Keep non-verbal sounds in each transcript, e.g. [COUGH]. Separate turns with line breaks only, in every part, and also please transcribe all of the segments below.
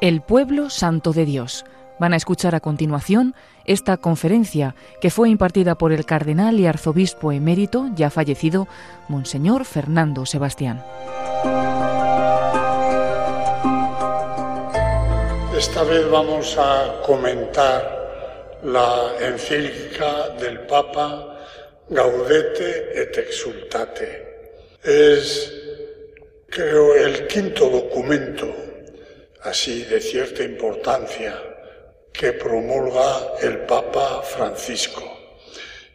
El pueblo santo de Dios. Van a escuchar a continuación esta conferencia que fue impartida por el cardenal y arzobispo emérito, ya fallecido, Monseñor Fernando Sebastián.
Esta vez vamos a comentar la encíclica del Papa Gaudete et Exultate. Es, creo, el quinto documento así de cierta importancia que promulga el Papa Francisco.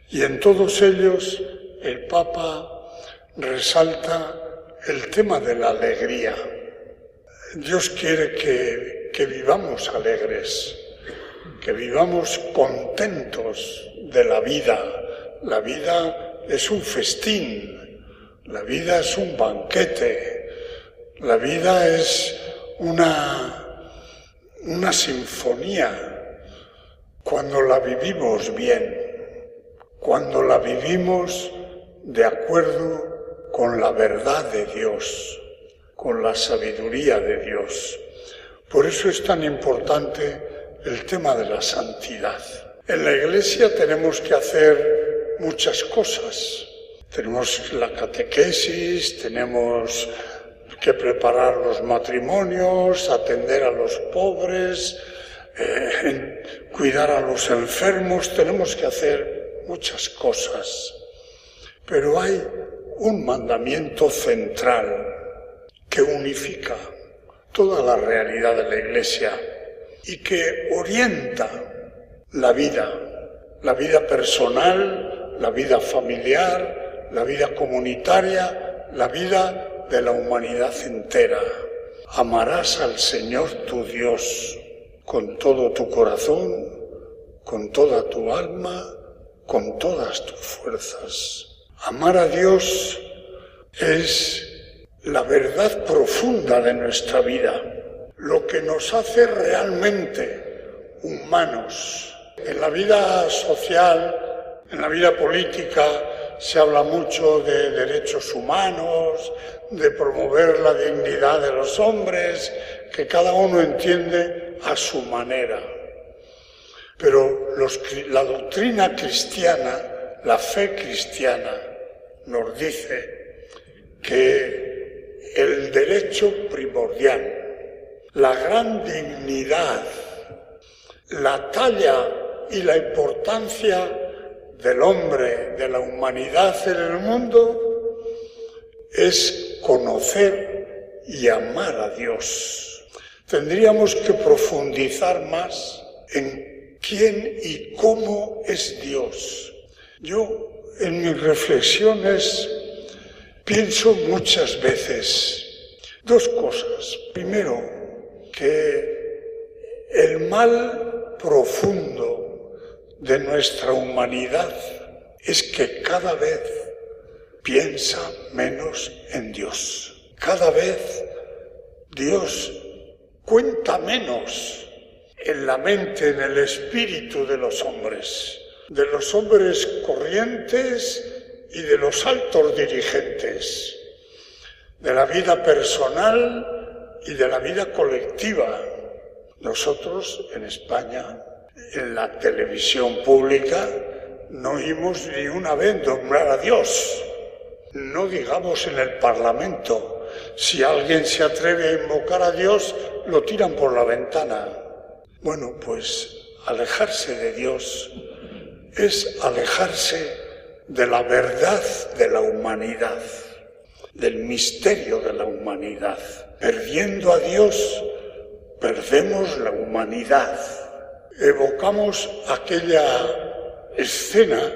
Y en todos ellos el Papa resalta el tema de la alegría. Dios quiere que, que vivamos alegres, que vivamos contentos de la vida. La vida es un festín, la vida es un banquete, la vida es una, una sinfonía cuando la vivimos bien, cuando la vivimos de acuerdo con la verdad de Dios, con la sabiduría de Dios. Por eso es tan importante el tema de la santidad. En la iglesia tenemos que hacer muchas cosas. Tenemos la catequesis, tenemos que preparar los matrimonios, atender a los pobres, eh, cuidar a los enfermos, tenemos que hacer muchas cosas. Pero hay un mandamiento central que unifica toda la realidad de la Iglesia y que orienta la vida, la vida personal, la vida familiar, la vida comunitaria, la vida de la humanidad entera. Amarás al Señor tu Dios con todo tu corazón, con toda tu alma, con todas tus fuerzas. Amar a Dios es la verdad profunda de nuestra vida, lo que nos hace realmente humanos. En la vida social, en la vida política, se habla mucho de derechos humanos, de promover la dignidad de los hombres, que cada uno entiende a su manera. Pero la doctrina cristiana, la fe cristiana, nos dice que el derecho primordial, la gran dignidad, la talla y la importancia del hombre, de la humanidad en el mundo, es conocer y amar a Dios. Tendríamos que profundizar más en quién y cómo es Dios. Yo en mis reflexiones pienso muchas veces dos cosas. Primero, que el mal profundo de nuestra humanidad es que cada vez piensa menos en Dios. Cada vez Dios cuenta menos en la mente, en el espíritu de los hombres, de los hombres corrientes y de los altos dirigentes, de la vida personal y de la vida colectiva. Nosotros en España en la televisión pública no oímos ni una vez nombrar a Dios. No digamos en el Parlamento. Si alguien se atreve a invocar a Dios, lo tiran por la ventana. Bueno, pues alejarse de Dios es alejarse de la verdad de la humanidad, del misterio de la humanidad. Perdiendo a Dios, perdemos la humanidad evocamos aquella escena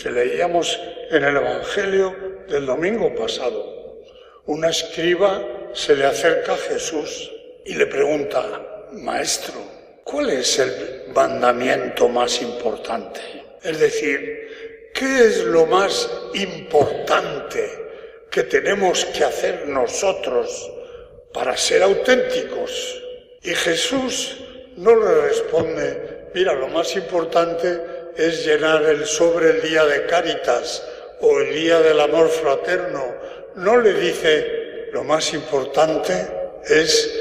que leíamos en el Evangelio del domingo pasado. Una escriba se le acerca a Jesús y le pregunta, Maestro, ¿cuál es el mandamiento más importante? Es decir, ¿qué es lo más importante que tenemos que hacer nosotros para ser auténticos? Y Jesús no le responde, mira, lo más importante es llenar el sobre el día de Cáritas o el día del amor fraterno. No le dice, lo más importante es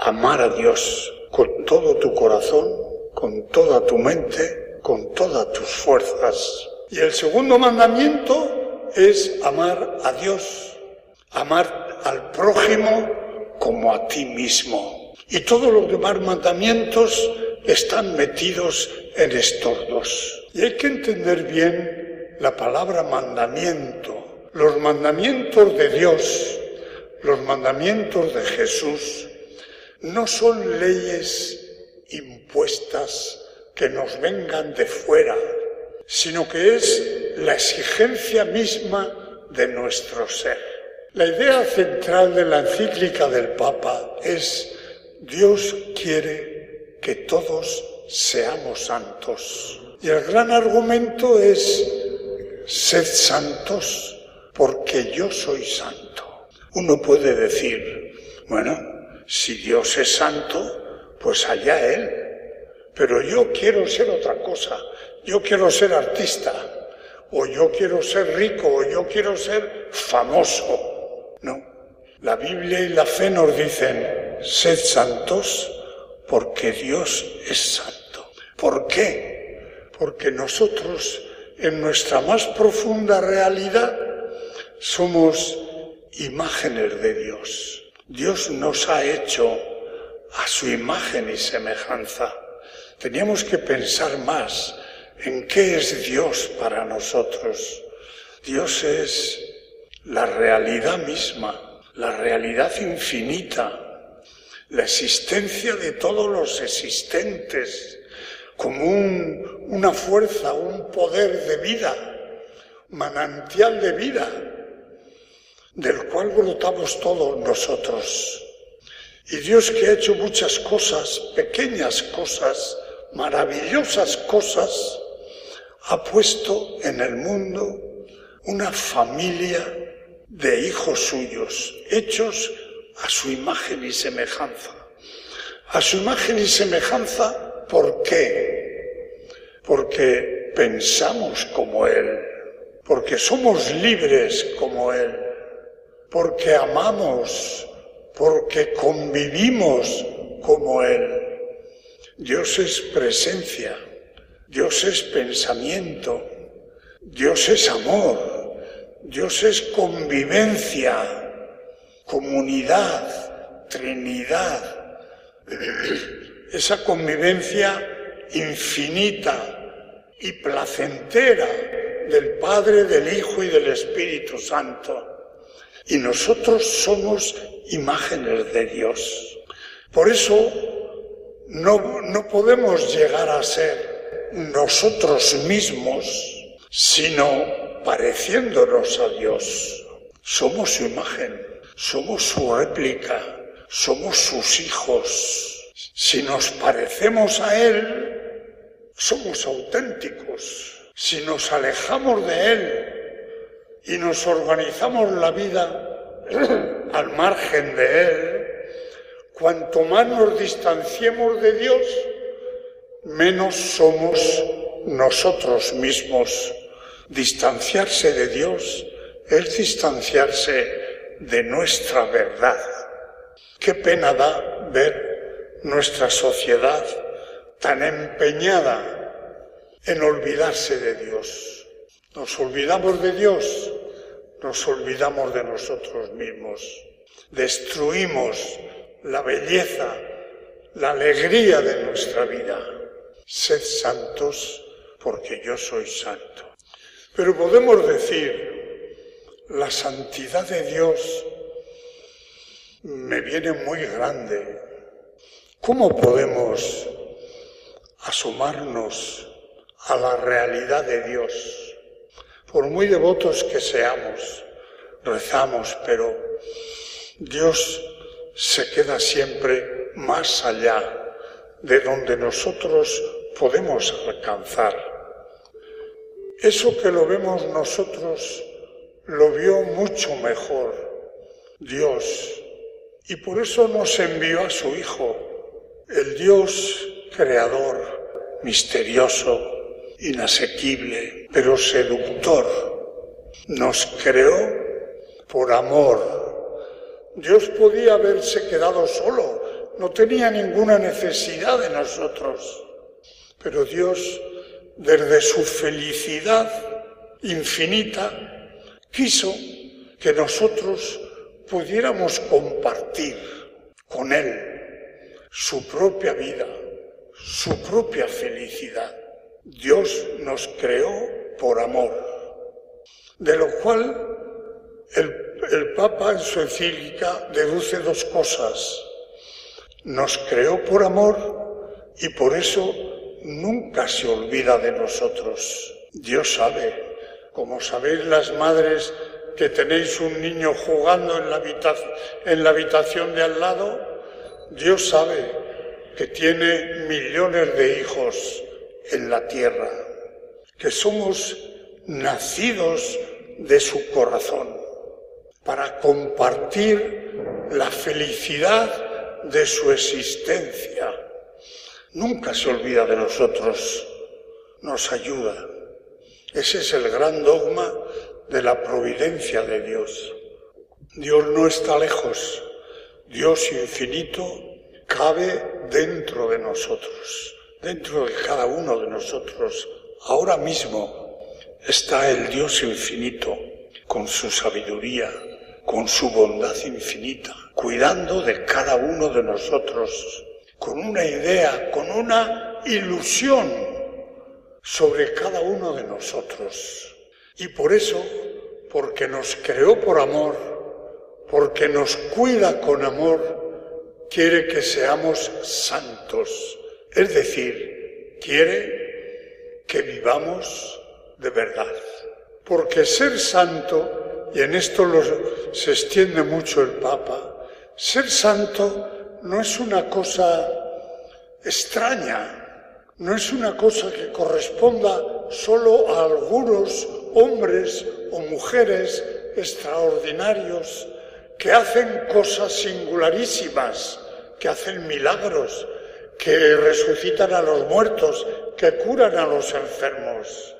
amar a Dios con todo tu corazón, con toda tu mente, con todas tus fuerzas. Y el segundo mandamiento es amar a Dios, amar al prójimo como a ti mismo. Y todos los demás mandamientos están metidos en estos dos. Y hay que entender bien la palabra mandamiento. Los mandamientos de Dios, los mandamientos de Jesús, no son leyes impuestas que nos vengan de fuera, sino que es la exigencia misma de nuestro ser. La idea central de la encíclica del Papa es Dios quiere que todos seamos santos. Y el gran argumento es sed santos porque yo soy santo. Uno puede decir, bueno, si Dios es santo, pues allá Él. Pero yo quiero ser otra cosa. Yo quiero ser artista. O yo quiero ser rico. O yo quiero ser famoso. La Biblia y la fe nos dicen, sed santos porque Dios es santo. ¿Por qué? Porque nosotros en nuestra más profunda realidad somos imágenes de Dios. Dios nos ha hecho a su imagen y semejanza. Teníamos que pensar más en qué es Dios para nosotros. Dios es la realidad misma, la realidad infinita, la existencia de todos los existentes, como una fuerza, un poder de vida, manantial de vida del cual brotamos todos nosotros. Y Dios que ha hecho muchas cosas, pequeñas cosas, maravillosas cosas, ha puesto en el mundo una familia de hijos suyos, hechos a su imagen y semejanza. A su imagen y semejanza, ¿por qué? Porque pensamos como Él, porque somos libres como Él, porque amamos, porque convivimos como Él. Dios es presencia, Dios es pensamiento, Dios es amor, Dios es convivencia, comunidad, Trinidad. Esa convivencia infinita y placentera del Padre, del Hijo y del Espíritu Santo. Y nosotros somos imágenes de Dios. Por eso no, no podemos llegar a ser nosotros mismos, sino pareciéndonos a Dios. Somos su imagen, somos su réplica, somos sus hijos. Si nos parecemos a Él, somos auténticos. Si nos alejamos de Él, y nos organizamos la vida [CLEARS THROAT] al margen de Él, cuanto más nos distanciemos de Dios, menos somos nosotros mismos. Distanciarse de Dios es distanciarse de nuestra verdad. Qué pena da ver nuestra sociedad tan empeñada en olvidarse de Dios. Nos olvidamos de Dios, nos olvidamos de nosotros mismos. Destruimos la belleza, la alegría de nuestra vida. Sed santos porque yo soy santo. Pero podemos decir, la santidad de Dios me viene muy grande. ¿Cómo podemos asomarnos a la realidad de Dios? por muy devotos que seamos, rezamos, pero Dios se queda siempre más allá de donde nosotros podemos alcanzar. Eso que lo vemos nosotros lo vio mucho mejor Dios y por eso nos envió a su Hijo, el Dios creador, misterioso, inasequible, pero seductor. Nos creó por amor. Dios podía haberse quedado solo, no tenía ninguna necesidad de nosotros. Pero Dios, desde su felicidad infinita, quiso que nosotros pudiéramos compartir con Él su propia vida, su propia felicidad. Dios nos creó por amor, de lo cual el, Papa en su encíclica deduce dos cosas. Nos creó por amor y por eso nunca se olvida de nosotros. Dios sabe, como sabéis las madres que tenéis un niño jugando en la, habitación, en la habitación de al lado, Dios sabe que tiene millones de hijos en la tierra, que somos nacidos de su corazón para compartir la felicidad de su existencia. Nunca se olvida de nosotros, nos ayuda. Ese es el gran dogma de la providencia de Dios. Dios no está lejos, Dios infinito cabe dentro de nosotros, dentro de cada uno de nosotros. Ahora mismo está el Dios infinito con su sabiduría, con su bondad infinita, cuidando de cada uno de nosotros, con una idea, con una ilusión sobre cada uno de nosotros. Y por eso, porque nos creó por amor, porque nos cuida con amor, quiere que seamos santos. Es decir, quiere que vivamos de verdad. Porque ser santo, y en esto se extiende mucho el Papa, ser santo no es una cosa extraña, no es una cosa que corresponda solo a algunos hombres o mujeres extraordinarios que hacen cosas singularísimas, que hacen milagros, que resucitan a los muertos, que curan a los enfermos.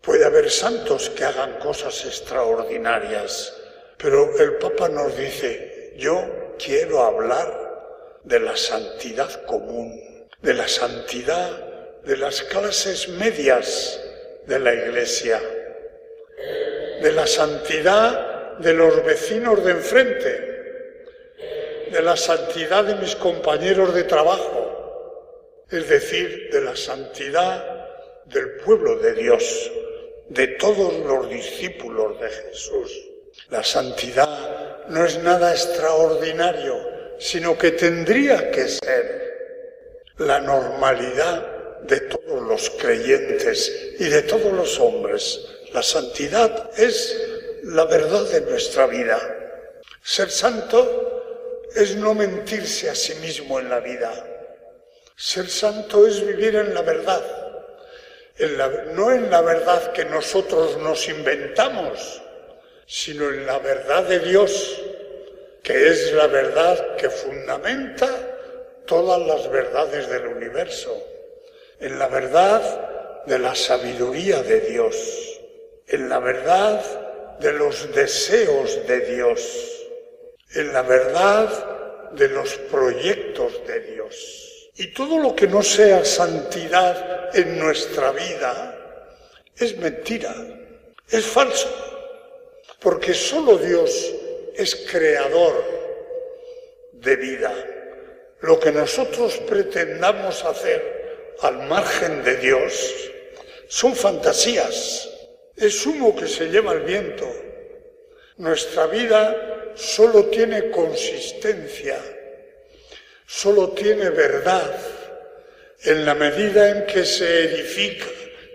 Puede haber santos que hagan cosas extraordinarias, pero el Papa nos dice, yo quiero hablar de la santidad común, de la santidad de las clases medias de la Iglesia, de la santidad de los vecinos de enfrente, de la santidad de mis compañeros de trabajo, es decir, de la santidad del pueblo de Dios, de todos los discípulos de Jesús. La santidad no es nada extraordinario, sino que tendría que ser la normalidad de todos los creyentes y de todos los hombres. La santidad es la verdad de nuestra vida. Ser santo es no mentirse a sí mismo en la vida. Ser santo es vivir en la verdad, no en la verdad que nosotros nos inventamos, sino en la verdad de Dios, que es la verdad que fundamenta todas las verdades del universo en la verdad de la sabiduría de Dios, en la verdad de los deseos de Dios, en la verdad de los proyectos de Dios. Y todo lo que no sea santidad en nuestra vida es mentira, es falso, porque solo Dios es creador de vida. Lo que nosotros pretendamos hacer al margen de Dios son fantasías, es humo que se lleva el viento. Nuestra vida solo tiene consistencia, solo tiene verdad en la medida en que se edifica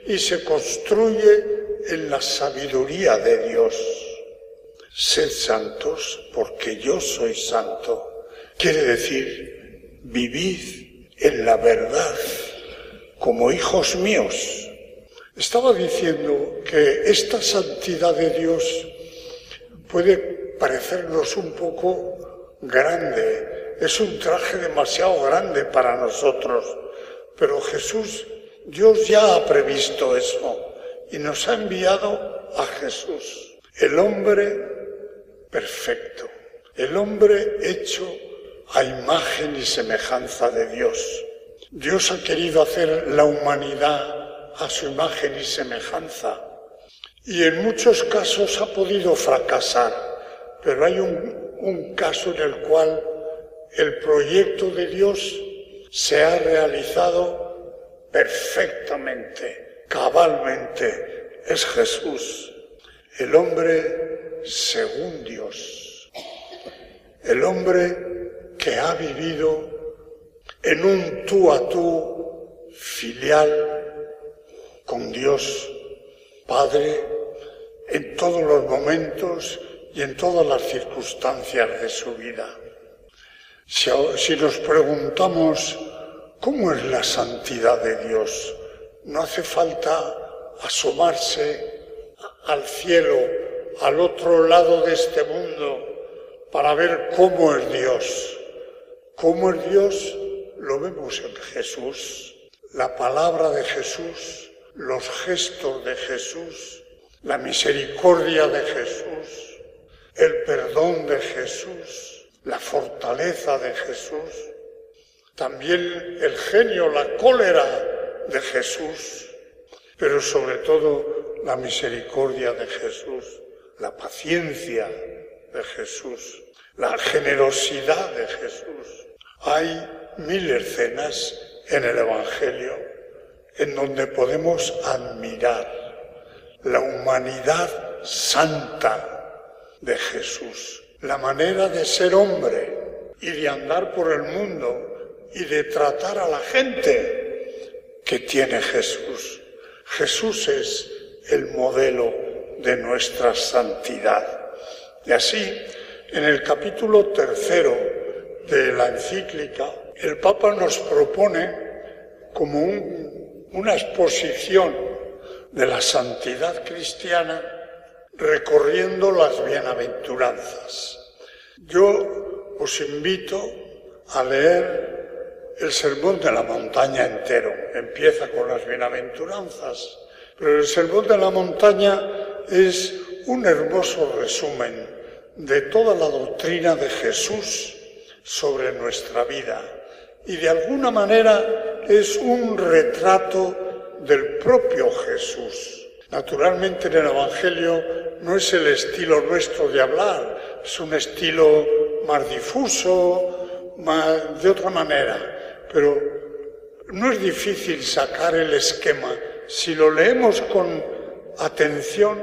y se construye en la sabiduría de Dios. Sed santos porque yo soy santo. Quiere decir, vivid en la verdad como hijos míos. Estaba diciendo que esta santidad de Dios puede parecernos un poco grande, es un traje demasiado grande para nosotros, pero Jesús, Dios ya ha previsto eso y nos ha enviado a Jesús, el hombre perfecto, el hombre hecho a imagen y semejanza de Dios. Dios ha querido hacer la humanidad a su imagen y semejanza y en muchos casos ha podido fracasar, pero hay un, un caso en el cual el proyecto de Dios se ha realizado perfectamente, cabalmente. Es Jesús, el hombre según Dios, el hombre que ha vivido en un tú a tú filial con Dios Padre en todos los momentos y en todas las circunstancias de su vida. Si, nos preguntamos cómo es la santidad de Dios, no hace falta asomarse al cielo, al otro lado de este mundo, para ver cómo es Dios. ¿Cómo es Dios? Lo vemos en Jesús, la palabra de Jesús, los gestos de Jesús, la misericordia de Jesús, el perdón de Jesús, la fortaleza de Jesús, también el genio, la cólera de Jesús, pero sobre todo la misericordia de Jesús, la paciencia de Jesús, la generosidad de Jesús. Hay mil escenas en el Evangelio en donde podemos admirar la humanidad santa de Jesús, la manera de ser hombre y de andar por el mundo y de tratar a la gente que tiene Jesús. Jesús es el modelo de nuestra santidad. Y así, en el capítulo tercero de la encíclica, el Papa nos propone como una exposición de la santidad cristiana recorriendo las bienaventuranzas. Yo os invito a leer el Sermón de la Montaña entero. Empieza con las bienaventuranzas, pero el Sermón de la Montaña es un hermoso resumen de toda la doctrina de Jesús sobre nuestra vida y de alguna manera es un retrato del propio Jesús. Naturalmente en el Evangelio no es el estilo nuestro de hablar, es un estilo más difuso, más, de otra manera, pero no es difícil sacar el esquema. Si lo leemos con atención,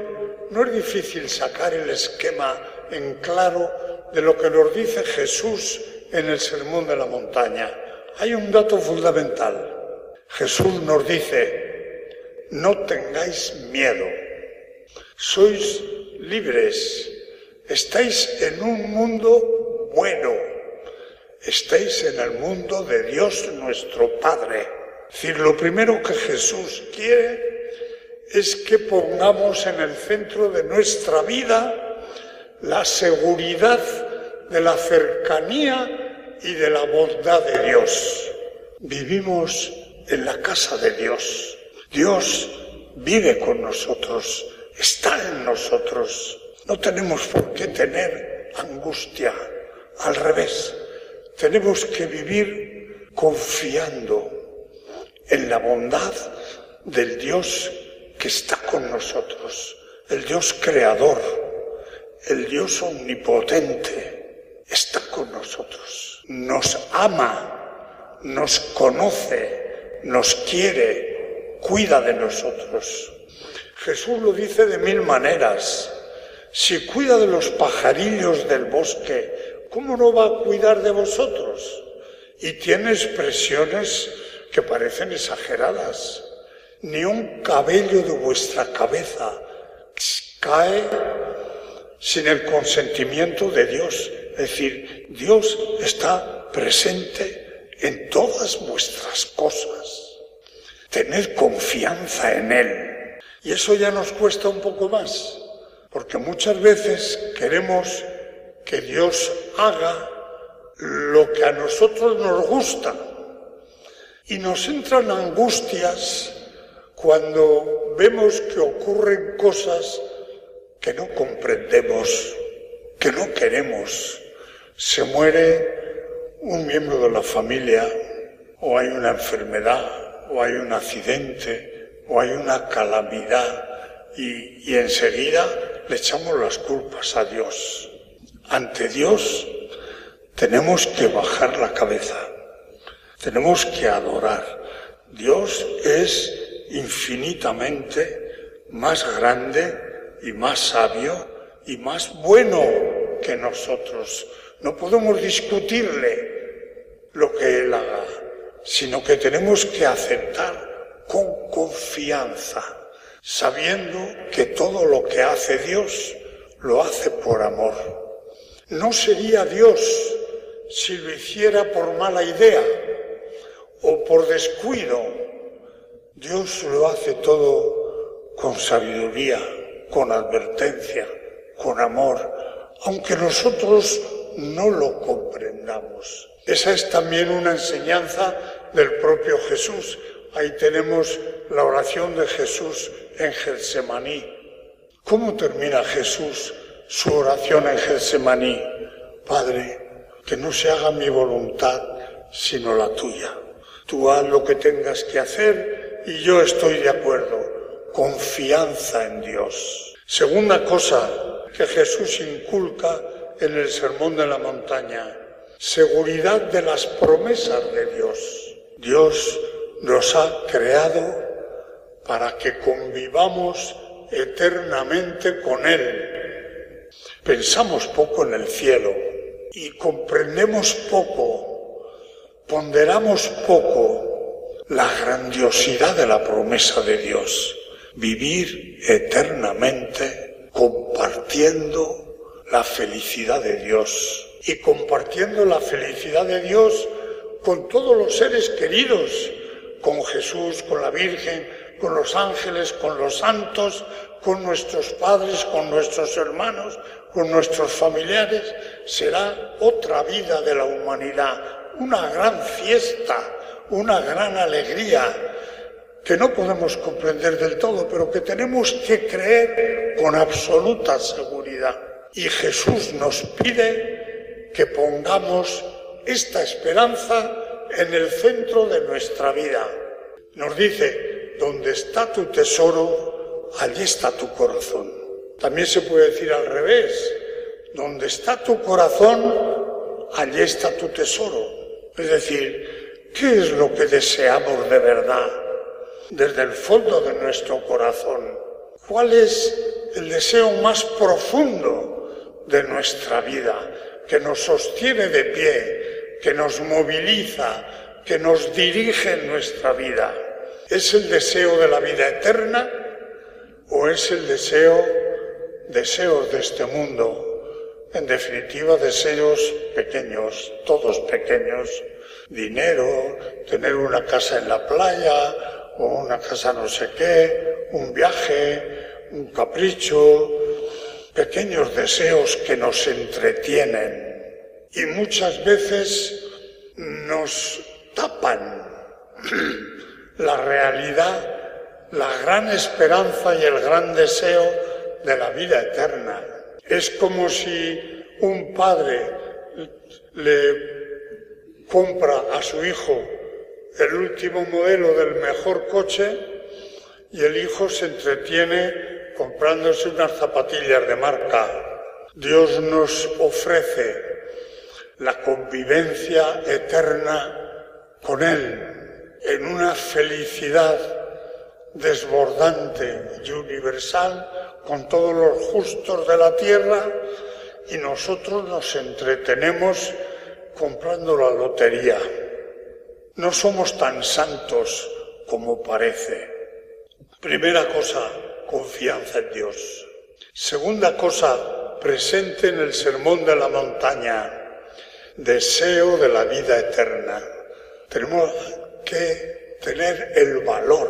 no es difícil sacar el esquema en claro de lo que nos dice Jesús en el Sermón de la Montaña. Hay un dato fundamental. Jesús nos dice, no tengáis miedo, sois libres, estáis en un mundo bueno, estáis en el mundo de Dios nuestro Padre. Es decir, lo primero que Jesús quiere es que pongamos en el centro de nuestra vida la seguridad de la cercanía y de la bondad de Dios. Vivimos en la casa de Dios. Dios vive con nosotros, está en nosotros. No tenemos por qué tener angustia. Al revés, tenemos que vivir confiando en la bondad del Dios que está con nosotros, el Dios creador, el Dios omnipotente, está con nosotros, nos ama, nos conoce, nos quiere, cuida de nosotros. Jesús lo dice de mil maneras. Si cuida de los pajarillos del bosque, ¿cómo no va a cuidar de vosotros? Y tiene expresiones que parecen exageradas. Ni un cabello de vuestra cabeza cae sin el consentimiento de Dios. Es decir, Dios está presente en todas vuestras cosas. Tener confianza en Él. Y eso ya nos cuesta un poco más, porque muchas veces queremos que Dios haga lo que a nosotros nos gusta. Y nos entran angustias cuando vemos que ocurren cosas que no comprendemos, que no queremos. Se muere un miembro de la familia o hay una enfermedad o hay un accidente o hay una calamidad y, y enseguida le echamos las culpas a Dios. Ante Dios tenemos que bajar la cabeza, tenemos que adorar. Dios es infinitamente más grande y más sabio y más bueno que nosotros. No podemos discutirle lo que Él haga, sino que tenemos que aceptar con confianza, sabiendo que todo lo que hace Dios lo hace por amor. No sería Dios si lo hiciera por mala idea o por descuido. Dios lo hace todo con sabiduría, con advertencia, con amor, aunque nosotros no lo comprendamos. Esa es también una enseñanza del propio Jesús. Ahí tenemos la oración de Jesús en Getsemaní. ¿Cómo termina Jesús su oración en Getsemaní? Padre, que no se haga mi voluntad sino la tuya. Tú haz lo que tengas que hacer y yo estoy de acuerdo. Confianza en Dios. Segunda cosa que Jesús inculca en el Sermón de la Montaña, seguridad de las promesas de Dios. Dios nos ha creado para que convivamos eternamente con Él. Pensamos poco en el cielo y comprendemos poco, ponderamos poco la grandiosidad de la promesa de Dios, vivir eternamente compartiendo la felicidad de Dios. Y compartiendo la felicidad de Dios con todos los seres queridos, con Jesús, con la Virgen, con los ángeles, con los santos, con nuestros padres, con nuestros hermanos, con nuestros familiares, será otra vida de la humanidad, una gran fiesta, una gran alegría que no podemos comprender del todo, pero que tenemos que creer con absoluta seguridad. Y Jesús nos pide que pongamos esta esperanza en el centro de nuestra vida. Nos dice, donde está tu tesoro, allí está tu corazón. También se puede decir al revés, donde está tu corazón, allí está tu tesoro. Es decir, ¿qué es lo que deseamos de verdad desde el fondo de nuestro corazón? ¿Cuál es el deseo más profundo de nuestra vida, que nos sostiene de pie, que nos moviliza, que nos dirige en nuestra vida. ¿Es el deseo de la vida eterna o es el deseo, deseos de este mundo? En definitiva, deseos pequeños, todos pequeños. Dinero, tener una casa en la playa o una casa no sé qué, un viaje, un capricho, pequeños deseos que nos entretienen y muchas veces nos tapan [CLEARS THROAT] la realidad, la gran esperanza y el gran deseo de la vida eterna. Es como si un padre le compra a su hijo el último modelo del mejor coche y el hijo se entretiene comprándose unas zapatillas de marca. Dios nos ofrece la convivencia eterna con Él en una felicidad desbordante y universal con todos los justos de la tierra y nosotros nos entretenemos comprando la lotería. No somos tan santos como parece. Primera cosa, confianza en Dios. Segunda cosa presente en el sermón de la montaña, deseo de la vida eterna. Tenemos que tener el valor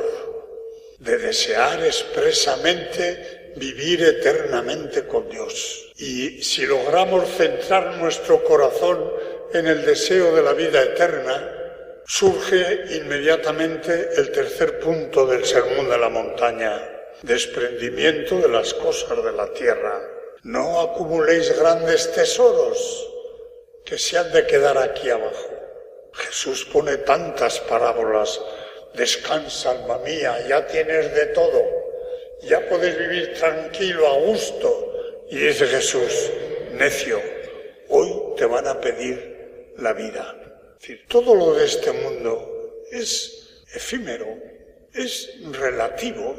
de desear expresamente vivir eternamente con Dios. Y si logramos centrar nuestro corazón en el deseo de la vida eterna, surge inmediatamente el tercer punto del sermón de la montaña, desprendimiento de las cosas de la tierra. No acumuléis grandes tesoros que se han de quedar aquí abajo. Jesús pone tantas parábolas. Descansa, alma mía, ya tienes de todo, ya puedes vivir tranquilo, a gusto. Y dice Jesús, necio, hoy te van a pedir la vida. Es decir, todo lo de este mundo es efímero, es relativo,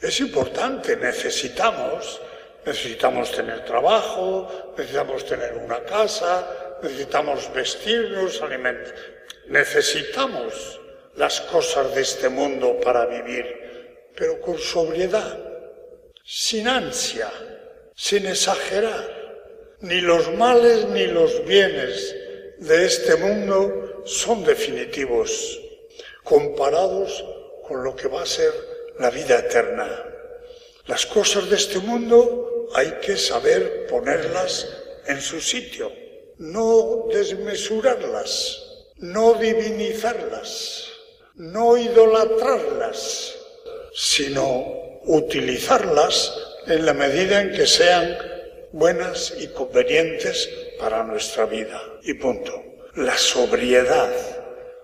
es importante, necesitamos, necesitamos tener trabajo, necesitamos tener una casa, necesitamos vestirnos, alimentar, necesitamos las cosas de este mundo para vivir, pero con sobriedad, sin ansia, sin exagerar. Ni los males ni los bienes de este mundo son definitivos comparados con lo que va a ser la vida eterna. Las cosas de este mundo hay que saber ponerlas en su sitio, no desmesurarlas, no divinizarlas, no idolatrarlas, sino utilizarlas en la medida en que sean buenas y convenientes para nuestra vida. Y punto. La sobriedad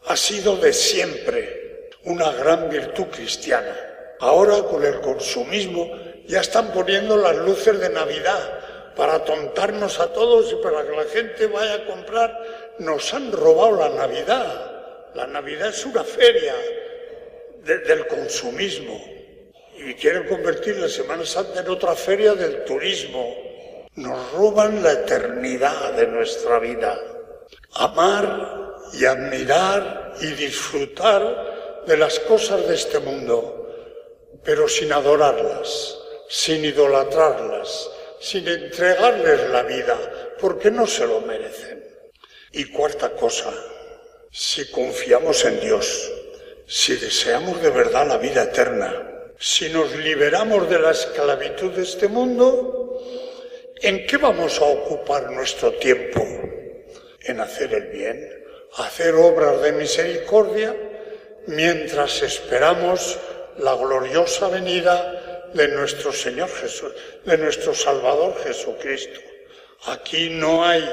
ha sido de siempre una gran virtud cristiana. Ahora con el consumismo ya están poniendo las luces de Navidad para atontarnos a todos y para que la gente vaya a comprar. Nos han robado la Navidad. La Navidad es una feria del consumismo y quieren convertir la Semana Santa en otra feria del turismo nos roban la eternidad de nuestra vida. Amar y admirar y disfrutar de las cosas de este mundo, pero sin adorarlas, sin idolatrarlas, sin entregarles la vida, porque no se lo merecen. Y cuarta cosa, si confiamos en Dios, si deseamos de verdad la vida eterna, si nos liberamos de la esclavitud de este mundo, ¿En qué vamos a ocupar nuestro tiempo? En hacer el bien, hacer obras de misericordia, mientras esperamos la gloriosa venida de nuestro Señor Jesús, de nuestro Salvador Jesucristo. Aquí no hay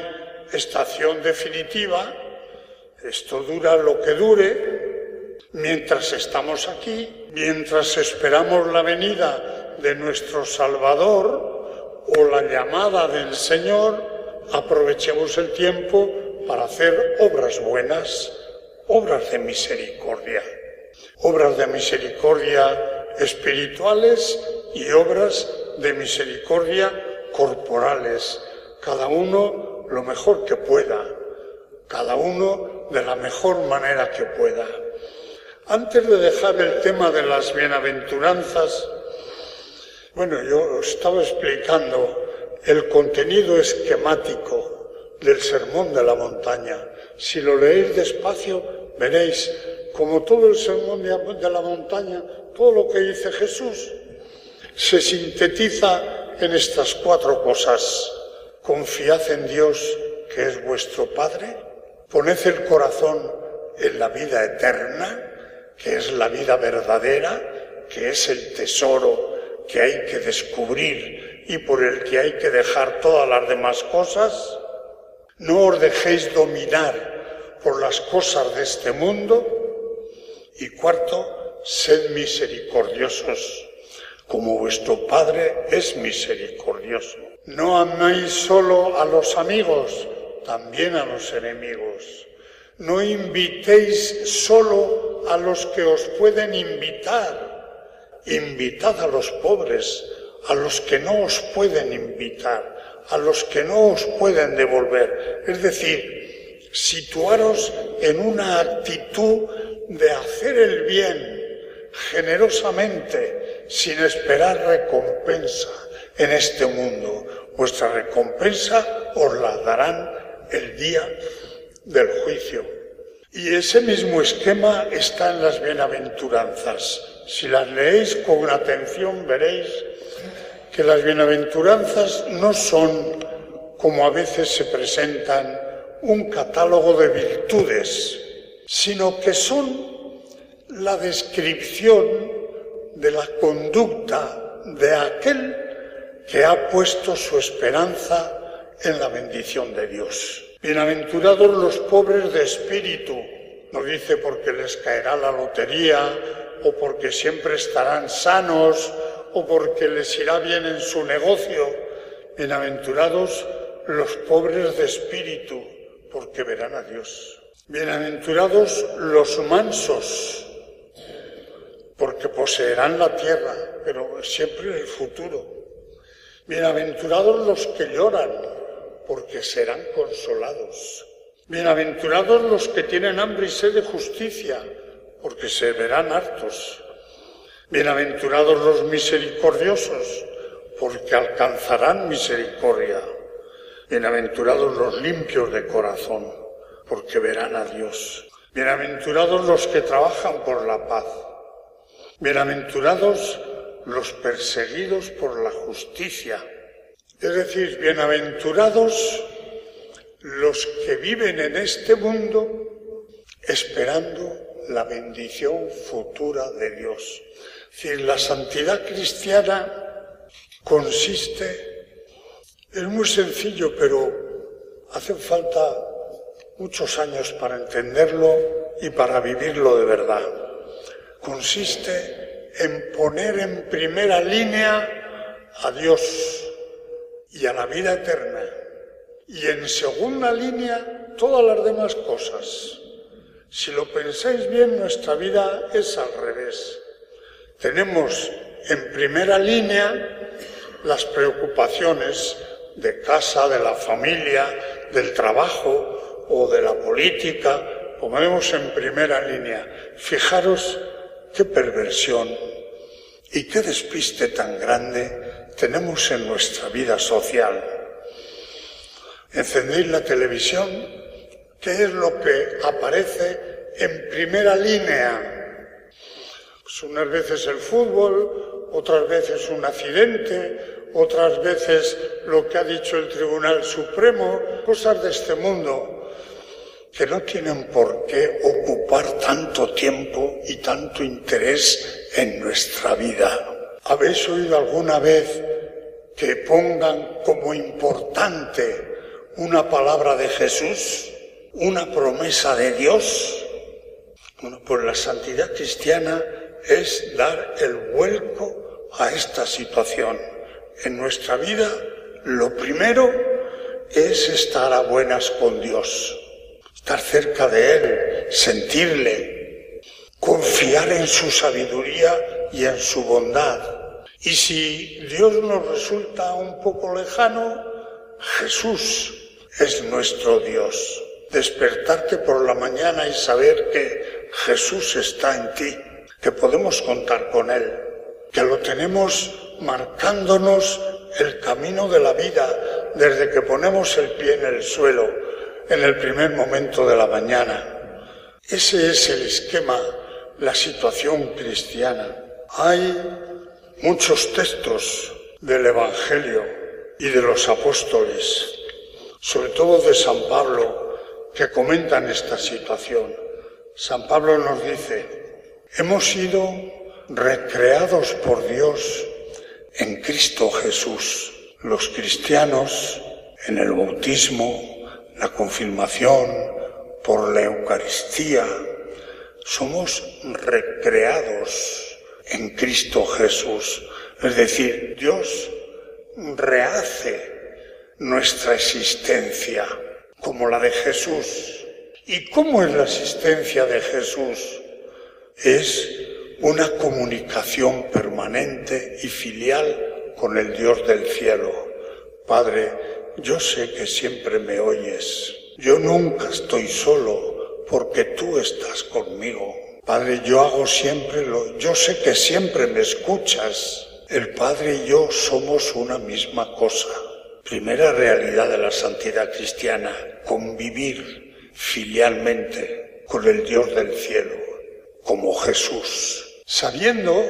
estación definitiva, esto dura lo que dure, mientras estamos aquí, mientras esperamos la venida de nuestro Salvador, o la llamada del Señor, aprovechemos el tiempo para hacer obras buenas, obras de misericordia, obras de misericordia espirituales y obras de misericordia corporales, cada uno lo mejor que pueda, cada uno de la mejor manera que pueda. Antes de dejar el tema de las bienaventuranzas, bueno, yo estaba explicando el contenido esquemático del sermón de la montaña. Si lo leéis despacio, veréis como todo el sermón de la montaña, todo lo que dice Jesús, se sintetiza en estas cuatro cosas. Confiad en Dios, que es vuestro Padre. Poned el corazón en la vida eterna, que es la vida verdadera, que es el tesoro que hay que descubrir y por el que hay que dejar todas las demás cosas. No os dejéis dominar por las cosas de este mundo. Y cuarto, sed misericordiosos, como vuestro Padre es misericordioso. No améis solo a los amigos, también a los enemigos. No invitéis solo a los que os pueden invitar, invitad a los pobres, a los que no os pueden invitar, a los que no os pueden devolver. Es decir, situaros en una actitud de hacer el bien generosamente, sin esperar recompensa en este mundo. Vuestra recompensa os la darán el día del juicio. Y ese mismo esquema está en las bienaventuranzas. Si las leéis con atención veréis que las bienaventuranzas no son, como a veces se presentan, un catálogo de virtudes, sino que son la descripción de la conducta de aquel que ha puesto su esperanza en la bendición de Dios. Bienaventurados los pobres de espíritu, no dice porque les caerá la lotería o porque siempre estarán sanos o porque les irá bien en su negocio. Bienaventurados los pobres de espíritu, porque verán a Dios. Bienaventurados los mansos, porque poseerán la tierra, pero siempre en el futuro. Bienaventurados los que lloran, porque serán consolados. Bienaventurados los que tienen hambre y sed de justicia, porque se verán hartos. Bienaventurados los misericordiosos, porque alcanzarán misericordia. Bienaventurados los limpios de corazón, porque verán a Dios. Bienaventurados los que trabajan por la paz. Bienaventurados los perseguidos por la justicia. Es decir, bienaventurados los que viven en este mundo esperando la bendición futura de Dios. Es decir, la santidad cristiana consiste, es muy sencillo, pero hacen falta muchos años para entenderlo y para vivirlo de verdad. Consiste en poner en primera línea a Dios y a la vida eterna y en segunda línea todas las demás cosas. Si lo pensáis bien, nuestra vida es al revés. Tenemos en primera línea las preocupaciones de casa, de la familia, del trabajo o de la política, ponemos en primera línea. Fijaros qué perversión y qué despiste tan grande tenemos en nuestra vida social. Encendéis la televisión, ¿qué es lo que aparece en primera línea? Pues unas veces el fútbol, otras veces un accidente, otras veces lo que ha dicho el Tribunal Supremo, cosas de este mundo que no tienen por qué ocupar tanto tiempo y tanto interés en nuestra vida. ¿Habéis oído alguna vez que pongan como importante una palabra de Jesús, una promesa de Dios? Bueno, pues la santidad cristiana es dar el vuelco a esta situación. En nuestra vida, lo primero es estar a buenas con Dios estar cerca de Él, sentirle, confiar en su sabiduría y en su bondad. Y si Dios nos resulta un poco lejano, Jesús es nuestro Dios. Despertarte por la mañana y saber que Jesús está en ti, que podemos contar con Él, que lo tenemos marcándonos el camino de la vida desde que ponemos el pie en el suelo en el primer momento de la mañana. Ese es el esquema, la situación cristiana. Hay muchos textos del Evangelio y de los apóstoles, sobre todo de San Pablo, que comentan esta situación. San Pablo nos dice, hemos sido recreados por Dios en Cristo Jesús. Los cristianos en el bautismo, la confirmación, por la Eucaristía, somos recreados en Cristo Jesús. Es decir, Dios rehace nuestra existencia como la de Jesús. ¿Y cómo es la existencia de Jesús? Es una comunicación permanente y filial con el Dios del cielo. Padre, yo sé que siempre me oyes. Yo nunca estoy solo porque tú estás conmigo. Padre, yo hago siempre lo... Yo sé que siempre me escuchas. El Padre y yo somos una misma cosa. Primera realidad de la santidad cristiana, convivir filialmente con el Dios del cielo, como Jesús, sabiendo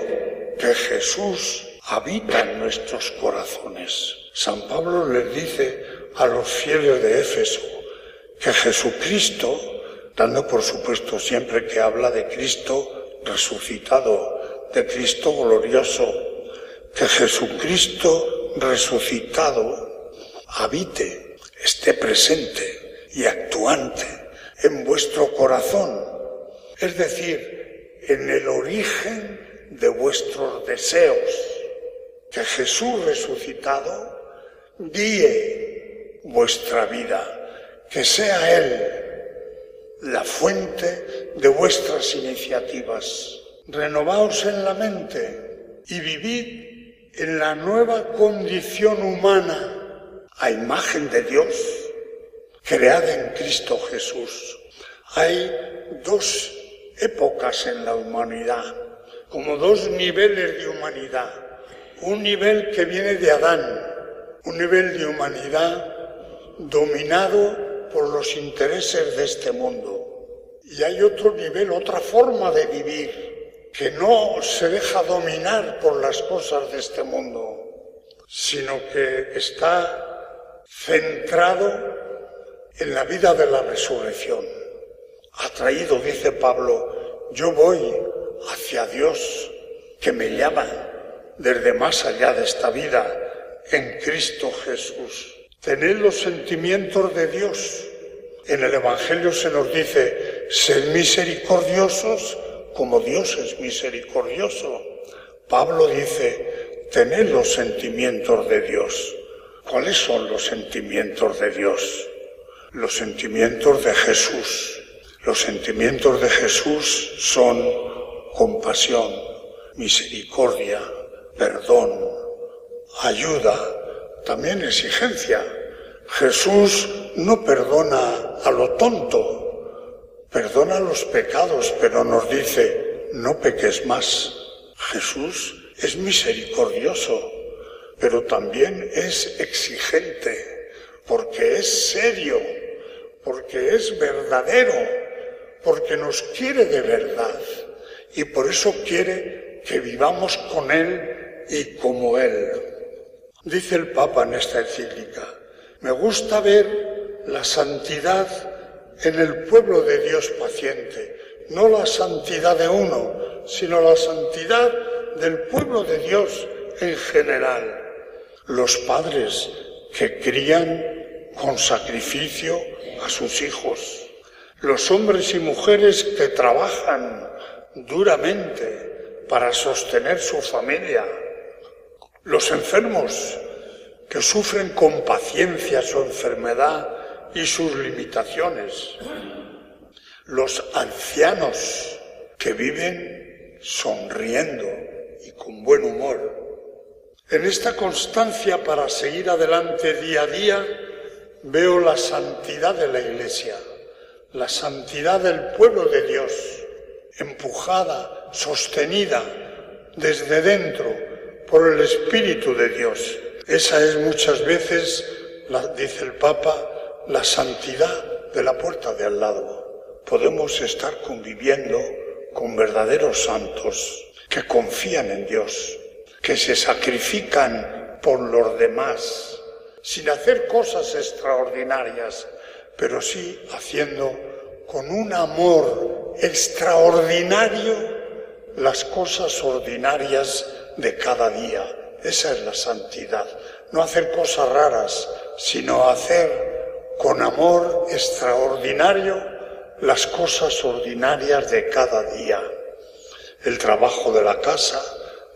que Jesús habita en nuestros corazones. San Pablo les dice a los fieles de Éfeso que Jesucristo, dando por supuesto siempre que habla de Cristo resucitado, de Cristo glorioso, que Jesucristo resucitado habite, esté presente y actuante en vuestro corazón, es decir, en el origen de vuestros deseos, que Jesús resucitado guíe vuestra vida, que sea Él la fuente de vuestras iniciativas. Renovaos en la mente y vivid en la nueva condición humana a imagen de Dios, creada en Cristo Jesús. Hay dos épocas en la humanidad, como dos niveles de humanidad. Un nivel que viene de Adán, un nivel de humanidad dominado por los intereses de este mundo. Y hay otro nivel, otra forma de vivir, que no se deja dominar por las cosas de este mundo, sino que está centrado en la vida de la resurrección. Atraído, dice Pablo, yo voy hacia Dios que me llama desde más allá de esta vida en Cristo Jesús. Tened los sentimientos de Dios. En el Evangelio se nos dice, sed misericordiosos como Dios es misericordioso. Pablo dice, tened los sentimientos de Dios. ¿Cuáles son los sentimientos de Dios? Los sentimientos de Jesús. Los sentimientos de Jesús son compasión, misericordia, perdón, ayuda, también exigencia. Jesús no perdona a lo tonto, perdona los pecados, pero nos dice, no peques más. Jesús es misericordioso, pero también es exigente, porque es serio, porque es verdadero, porque nos quiere de verdad y por eso quiere que vivamos con Él y como Él. Dice el Papa en esta encíclica, me gusta ver la santidad en el pueblo de Dios paciente, no la santidad de uno, sino la santidad del pueblo de Dios en general. Los padres que crían con sacrificio a sus hijos, los hombres y mujeres que trabajan duramente para sostener su familia, los enfermos que sufren con paciencia su enfermedad y sus limitaciones. Los ancianos que viven sonriendo y con buen humor. En esta constancia para seguir adelante día a día veo la santidad de la Iglesia, la santidad del pueblo de Dios, empujada, sostenida desde dentro por el Espíritu de Dios. Esa es muchas veces, dice el Papa, la santidad de la puerta de al lado. Podemos estar conviviendo con verdaderos santos que confían en Dios, que se sacrifican por los demás, sin hacer cosas extraordinarias, pero sí haciendo con un amor extraordinario las cosas ordinarias de cada día. Esa es la santidad. No hacer cosas raras, sino hacer con amor extraordinario las cosas ordinarias de cada día. El trabajo de la casa,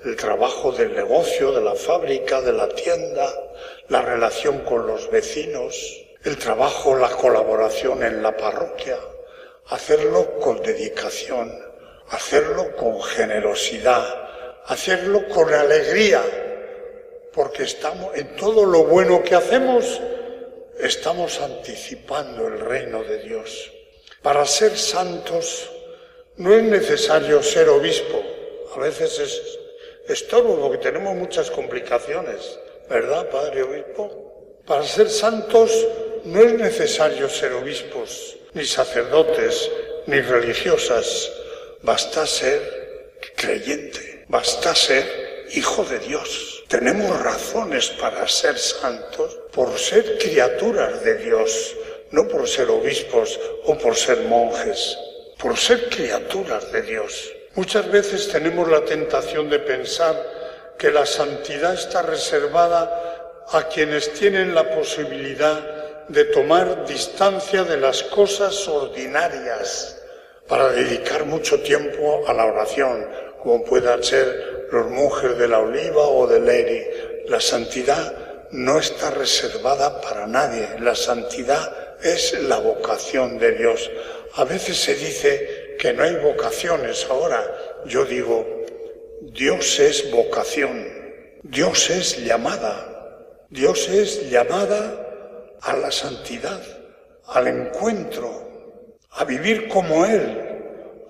el trabajo del negocio, de la fábrica, de la tienda, la relación con los vecinos, el trabajo, la colaboración en la parroquia, hacerlo con dedicación, hacerlo con generosidad, hacerlo con alegría, porque estamos en todo lo bueno que hacemos, estamos anticipando el reino de Dios. Para ser santos no es necesario ser obispo, a veces es estorbo porque tenemos muchas complicaciones, ¿verdad, Padre Obispo? Para ser santos no es necesario ser obispos, ni sacerdotes, ni religiosas, basta ser creyente. Basta ser hijo de Dios. Tenemos razones para ser santos por ser criaturas de Dios, no por ser obispos o por ser monjes, por ser criaturas de Dios. Muchas veces tenemos la tentación de pensar que la santidad está reservada a quienes tienen la posibilidad de tomar distancia de las cosas ordinarias para dedicar mucho tiempo a la oración, como puedan ser los monjes de la Oliva o de Leri. La santidad no está reservada para nadie, la santidad es la vocación de Dios. A veces se dice que no hay vocaciones ahora. Yo digo, Dios es vocación, Dios es llamada, Dios es llamada a la santidad, al encuentro, a vivir como Él,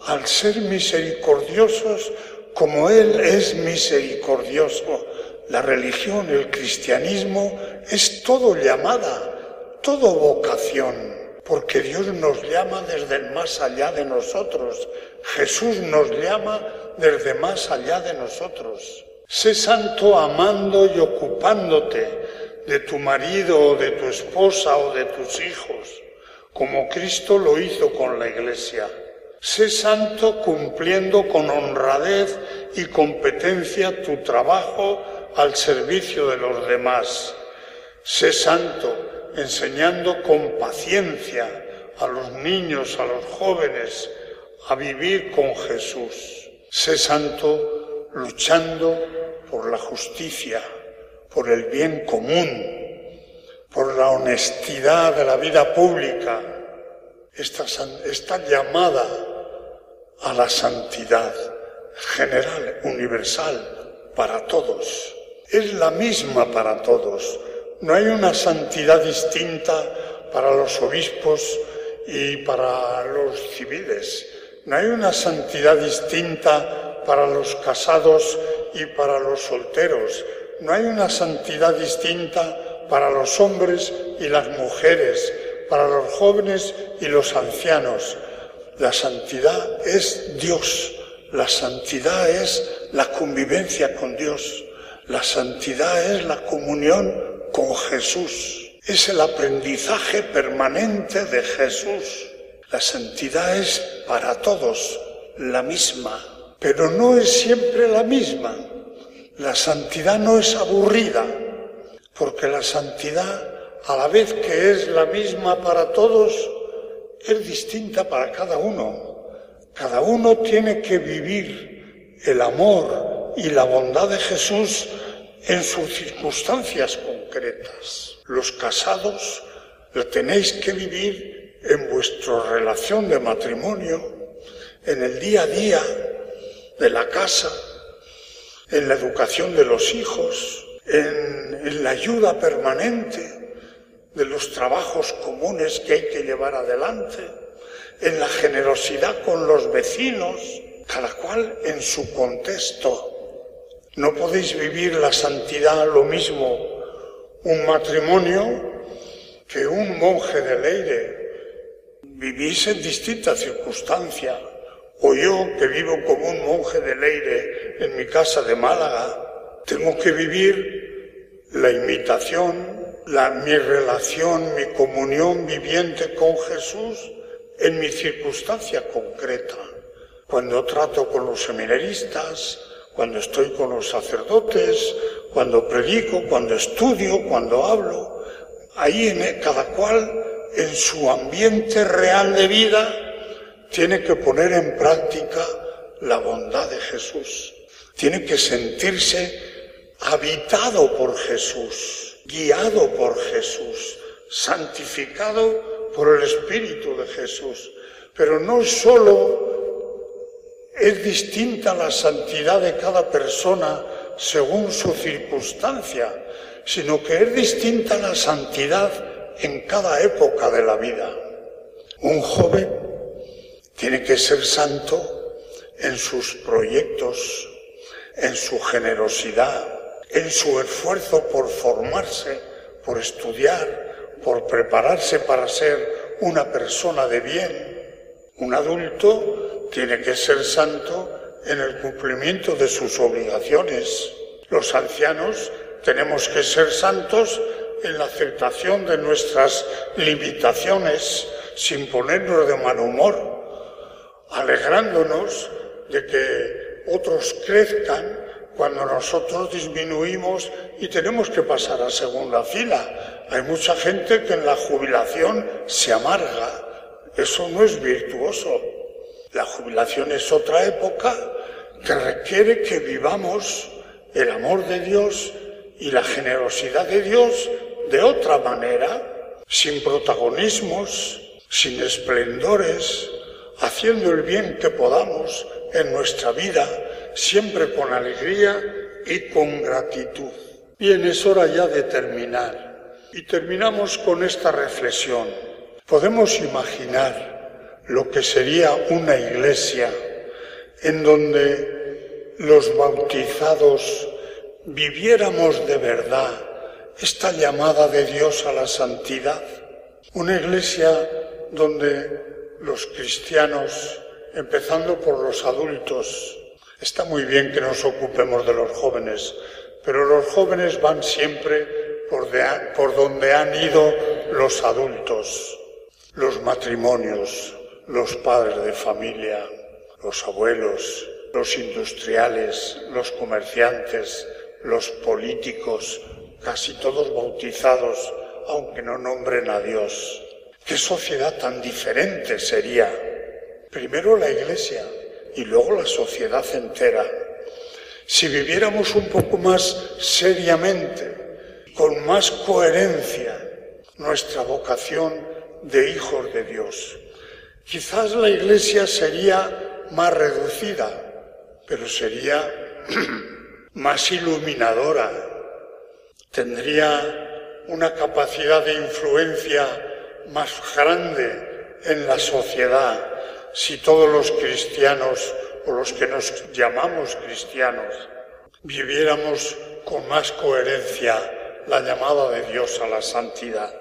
al ser misericordiosos como Él es misericordioso. La religión, el cristianismo es todo llamada, todo vocación, porque Dios nos llama desde el más allá de nosotros. Jesús nos llama desde más allá de nosotros. Sé santo amando y ocupándote de tu marido o de tu esposa o de tus hijos, como Cristo lo hizo con la iglesia. Sé santo cumpliendo con honradez y competencia tu trabajo al servicio de los demás. Sé santo enseñando con paciencia a los niños, a los jóvenes, a vivir con Jesús. Sé santo luchando por la justicia, por el bien común, por la honestidad de la vida pública. Esta, llamada a la santidad general, universal, para todos. Es la misma para todos. No hay una santidad distinta para los obispos y para los civiles. No hay una santidad distinta para los casados y para los solteros. No hay una santidad distinta para los hombres y las mujeres, para los jóvenes y los ancianos. La santidad es Dios, la santidad es la convivencia con Dios, la santidad es la comunión con Jesús, es el aprendizaje permanente de Jesús. La santidad es para todos la misma, pero no es siempre la misma. La santidad no es aburrida, porque la santidad, a la vez que es la misma para todos, es distinta para cada uno. Cada uno tiene que vivir el amor y la bondad de Jesús en sus circunstancias concretas. Los casados lo tenéis que vivir en vuestra relación de matrimonio, en el día a día de la casa, en la educación de los hijos, en, la ayuda permanente de los trabajos comunes que hay que llevar adelante, en la generosidad con los vecinos, cada cual en su contexto. No podéis vivir la santidad lo mismo un matrimonio que un monje de Leire. Vivís en distintas circunstancias o yo, que vivo como un monje de Leire en mi casa de Málaga, tengo que vivir la imitación, mi relación, mi comunión viviente con Jesús en mi circunstancia concreta. Cuando trato con los seminaristas, cuando estoy con los sacerdotes, cuando predico, cuando estudio, cuando hablo, ahí en cada cual en su ambiente real de vida tiene que poner en práctica la bondad de Jesús. Tiene que sentirse habitado por Jesús, guiado por Jesús, santificado por el Espíritu de Jesús. Pero no solo es distinta la santidad de cada persona según su circunstancia, sino que es distinta la santidad en cada época de la vida. Un joven tiene que ser santo en sus proyectos, en su generosidad, en su esfuerzo por formarse, por estudiar, por prepararse para ser una persona de bien. Un adulto tiene que ser santo en el cumplimiento de sus obligaciones. Los ancianos tenemos que ser santos en la aceptación de nuestras limitaciones sin ponernos de mal humor alegrándonos de que otros crezcan cuando nosotros disminuimos y tenemos que pasar a segunda fila. Hay mucha gente que en la jubilación se amarga. Eso no es virtuoso. La jubilación es otra época que requiere que vivamos el amor de Dios y la generosidad de Dios de otra manera, sin protagonismos, sin esplendores, haciendo el bien que podamos en nuestra vida, siempre con alegría y con gratitud. Bien, es hora ya de terminar. Y terminamos con esta reflexión. Podemos imaginar lo que sería una iglesia en donde los bautizados viviéramos de verdad esta llamada de Dios a la santidad. Una iglesia donde los cristianos, empezando por los adultos, está muy bien que nos ocupemos de los jóvenes, pero los jóvenes van siempre por, por donde han ido los adultos, los matrimonios, los padres de familia, los abuelos, los industriales, los comerciantes, los políticos, casi todos bautizados, aunque no nombren a Dios. ¿Qué sociedad tan diferente sería? Primero la Iglesia y luego la sociedad entera. Si viviéramos un poco más seriamente, con más coherencia, nuestra vocación de hijos de Dios. Quizás la Iglesia sería más reducida, pero sería [CLEARS THROAT] más iluminadora, tendría una capacidad de influencia más grande en la sociedad si todos los cristianos o los que nos llamamos cristianos viviéramos con más coherencia la llamada de Dios a la santidad.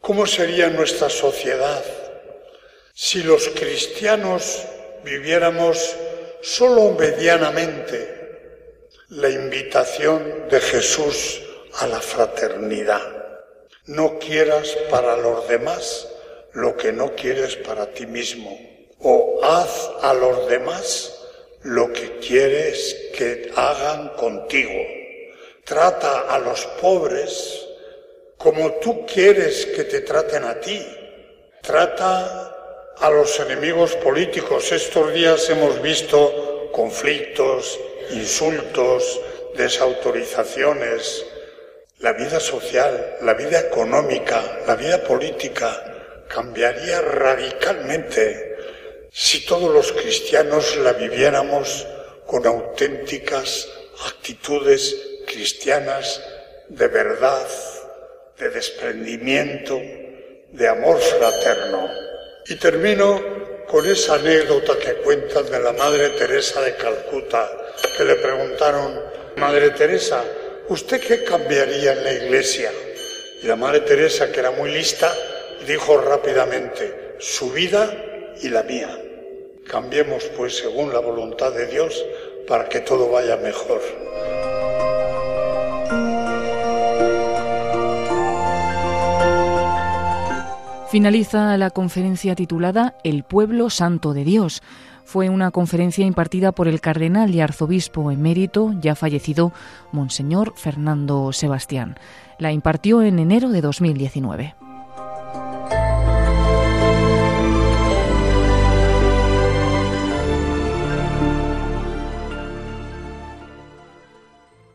¿Cómo sería nuestra sociedad si los cristianos viviéramos solo medianamente la invitación de Jesús a la fraternidad. No quieras para los demás lo que no quieres para ti mismo. O haz a los demás lo que quieres que hagan contigo. Trata a los pobres como tú quieres que te traten a ti. Trata a los enemigos políticos. Estos días hemos visto conflictos, insultos, desautorizaciones, la vida social, la vida económica, la vida política cambiaría radicalmente si todos los cristianos la viviéramos con auténticas actitudes cristianas de verdad, de desprendimiento, de amor fraterno. Y termino con esa anécdota que cuentan de la Madre Teresa de Calcuta, que le preguntaron, Madre Teresa, ¿usted qué cambiaría en la iglesia? Y la Madre Teresa, que era muy lista, dijo rápidamente, su vida y la mía. Cambiemos pues según la voluntad de Dios para que todo vaya mejor.
Finaliza la conferencia titulada El pueblo santo de Dios. Fue una conferencia impartida por el cardenal y arzobispo emérito, ya fallecido, Monseñor Fernando Sebastián. La impartió en enero de 2019.